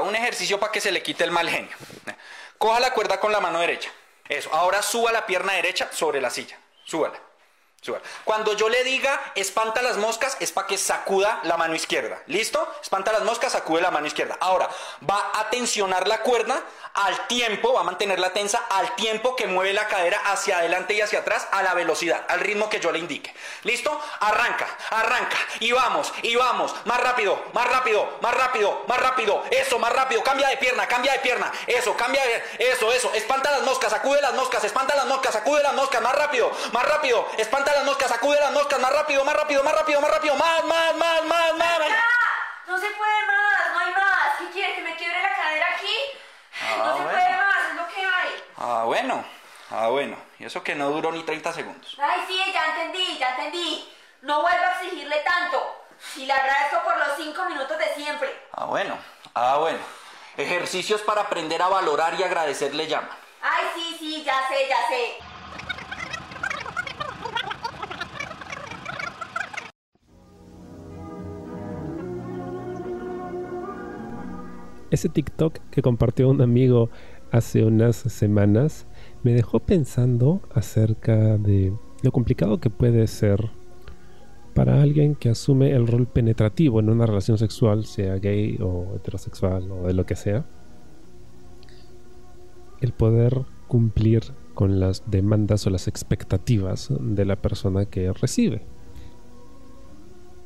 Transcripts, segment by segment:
un ejercicio para que se le quite el mal genio. Coja la cuerda con la mano derecha. Eso. Ahora suba la pierna derecha sobre la silla. Súbala. Cuando yo le diga espanta las moscas, es para que sacuda la mano izquierda. ¿Listo? Espanta las moscas, sacude la mano izquierda. Ahora, va a tensionar la cuerda al tiempo, va a mantenerla tensa al tiempo que mueve la cadera hacia adelante y hacia atrás a la velocidad, al ritmo que yo le indique. ¿Listo? Arranca, arranca. Y vamos, y vamos. Más rápido, más rápido, más rápido, más rápido. Eso, más rápido. Cambia de pierna, cambia de pierna. Eso, cambia de... Eso, eso. Espanta las moscas, sacude las moscas, espanta las moscas, sacude las moscas. Más rápido, más rápido. Espanta las moscas, sacude las moscas, más rápido, más rápido, más rápido, más rápido, más, más, más, más, más. No se puede más, no hay más. ¿Qué quiere? ¿Que me quiebre la cadera aquí? no Ah, se bueno. puede más, es lo que hay. Ah, bueno. Ah, bueno. Y eso que no duró ni 30 segundos. Ay, sí, ya entendí, ya entendí. No vuelvo a exigirle tanto. Y le agradezco por los cinco minutos de siempre. Ah, bueno. Ah, bueno. Ejercicios para aprender a valorar y agradecer le llaman. Ay, sí, sí, ya sé, ya sé. Ese TikTok que compartió un amigo hace unas semanas me dejó pensando acerca de lo complicado que puede ser para alguien que asume el rol penetrativo en una relación sexual, sea gay o heterosexual o de lo que sea, el poder cumplir con las demandas o las expectativas de la persona que recibe.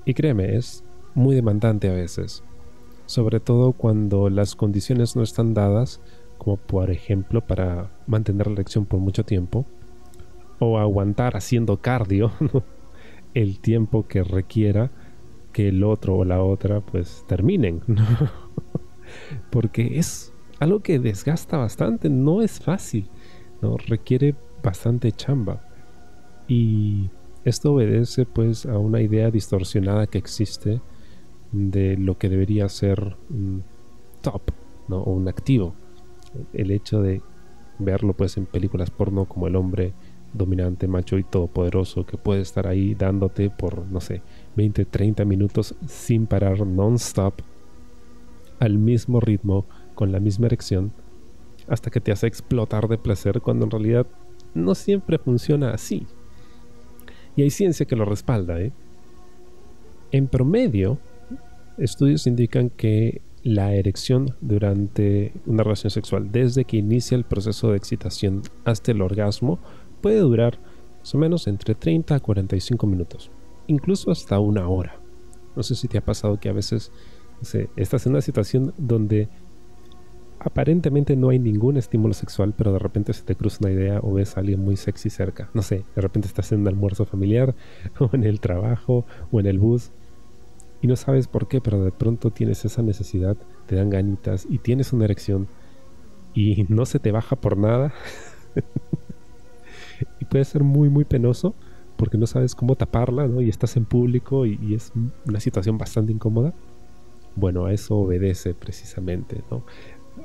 Y créeme, es muy demandante a veces sobre todo cuando las condiciones no están dadas, como por ejemplo para mantener la erección por mucho tiempo, o aguantar haciendo cardio el tiempo que requiera que el otro o la otra pues terminen, ¿no? porque es algo que desgasta bastante, no es fácil, ¿no? requiere bastante chamba y esto obedece pues a una idea distorsionada que existe de lo que debería ser un top ¿no? o un activo. El hecho de verlo pues en películas porno como el hombre dominante, macho y todopoderoso que puede estar ahí dándote por, no sé, 20, 30 minutos sin parar non-stop al mismo ritmo, con la misma erección, hasta que te hace explotar de placer cuando en realidad no siempre funciona así. Y hay ciencia que lo respalda, ¿eh? En promedio, Estudios indican que la erección durante una relación sexual, desde que inicia el proceso de excitación hasta el orgasmo, puede durar más o menos entre 30 a 45 minutos, incluso hasta una hora. No sé si te ha pasado que a veces sé, estás en una situación donde aparentemente no hay ningún estímulo sexual, pero de repente se te cruza una idea o ves a alguien muy sexy cerca. No sé, de repente estás en un almuerzo familiar o en el trabajo o en el bus y no sabes por qué, pero de pronto tienes esa necesidad, te dan ganitas y tienes una erección y no se te baja por nada. y puede ser muy, muy penoso porque no sabes cómo taparla, ¿no? Y estás en público y, es una situación bastante incómoda. Bueno, a eso obedece precisamente, ¿no?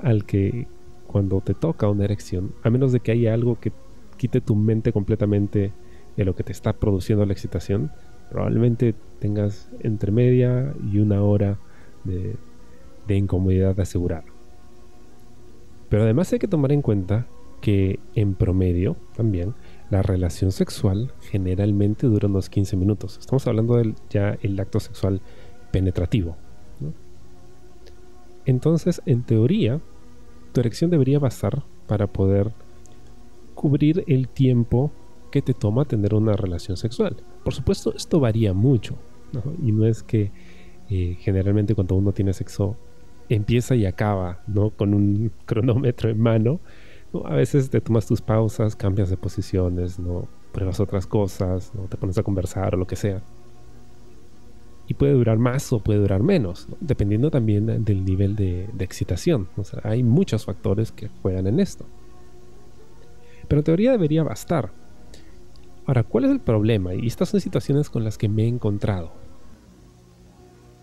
Al que cuando te toca una erección, a menos de que haya algo que quite tu mente completamente de lo que te está produciendo la excitación, probablemente tengas entre media y una hora de, de incomodidad asegurada. Pero además hay que tomar en cuenta que en promedio también la relación sexual generalmente dura unos 15 minutos. Estamos hablando del ya el acto sexual penetrativo. Entonces, en teoría, tu erección debería bastar para poder cubrir el tiempo que te toma tener una relación sexual. Por supuesto, esto varía mucho. Y no es que eh, generalmente cuando uno tiene sexo empieza y acaba, ¿no? Con un cronómetro en mano. ¿no? A veces te tomas tus pausas, cambias de posiciones, ¿no? Pruebas otras cosas, ¿no? Te pones a conversar o lo que sea. Y puede durar más o puede durar menos, ¿no? dependiendo también del nivel de, excitación. Hay muchos factores que juegan en esto. Pero en teoría debería bastar. Ahora, ¿cuál es el problema? Y estas son situaciones con las que me he encontrado.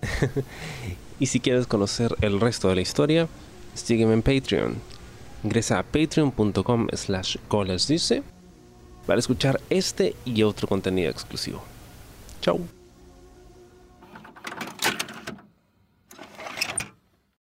Y si quieres conocer el resto de la historia, sígueme en Patreon. Ingresa a patreon.com slash dice para escuchar este y otro contenido exclusivo. Chau.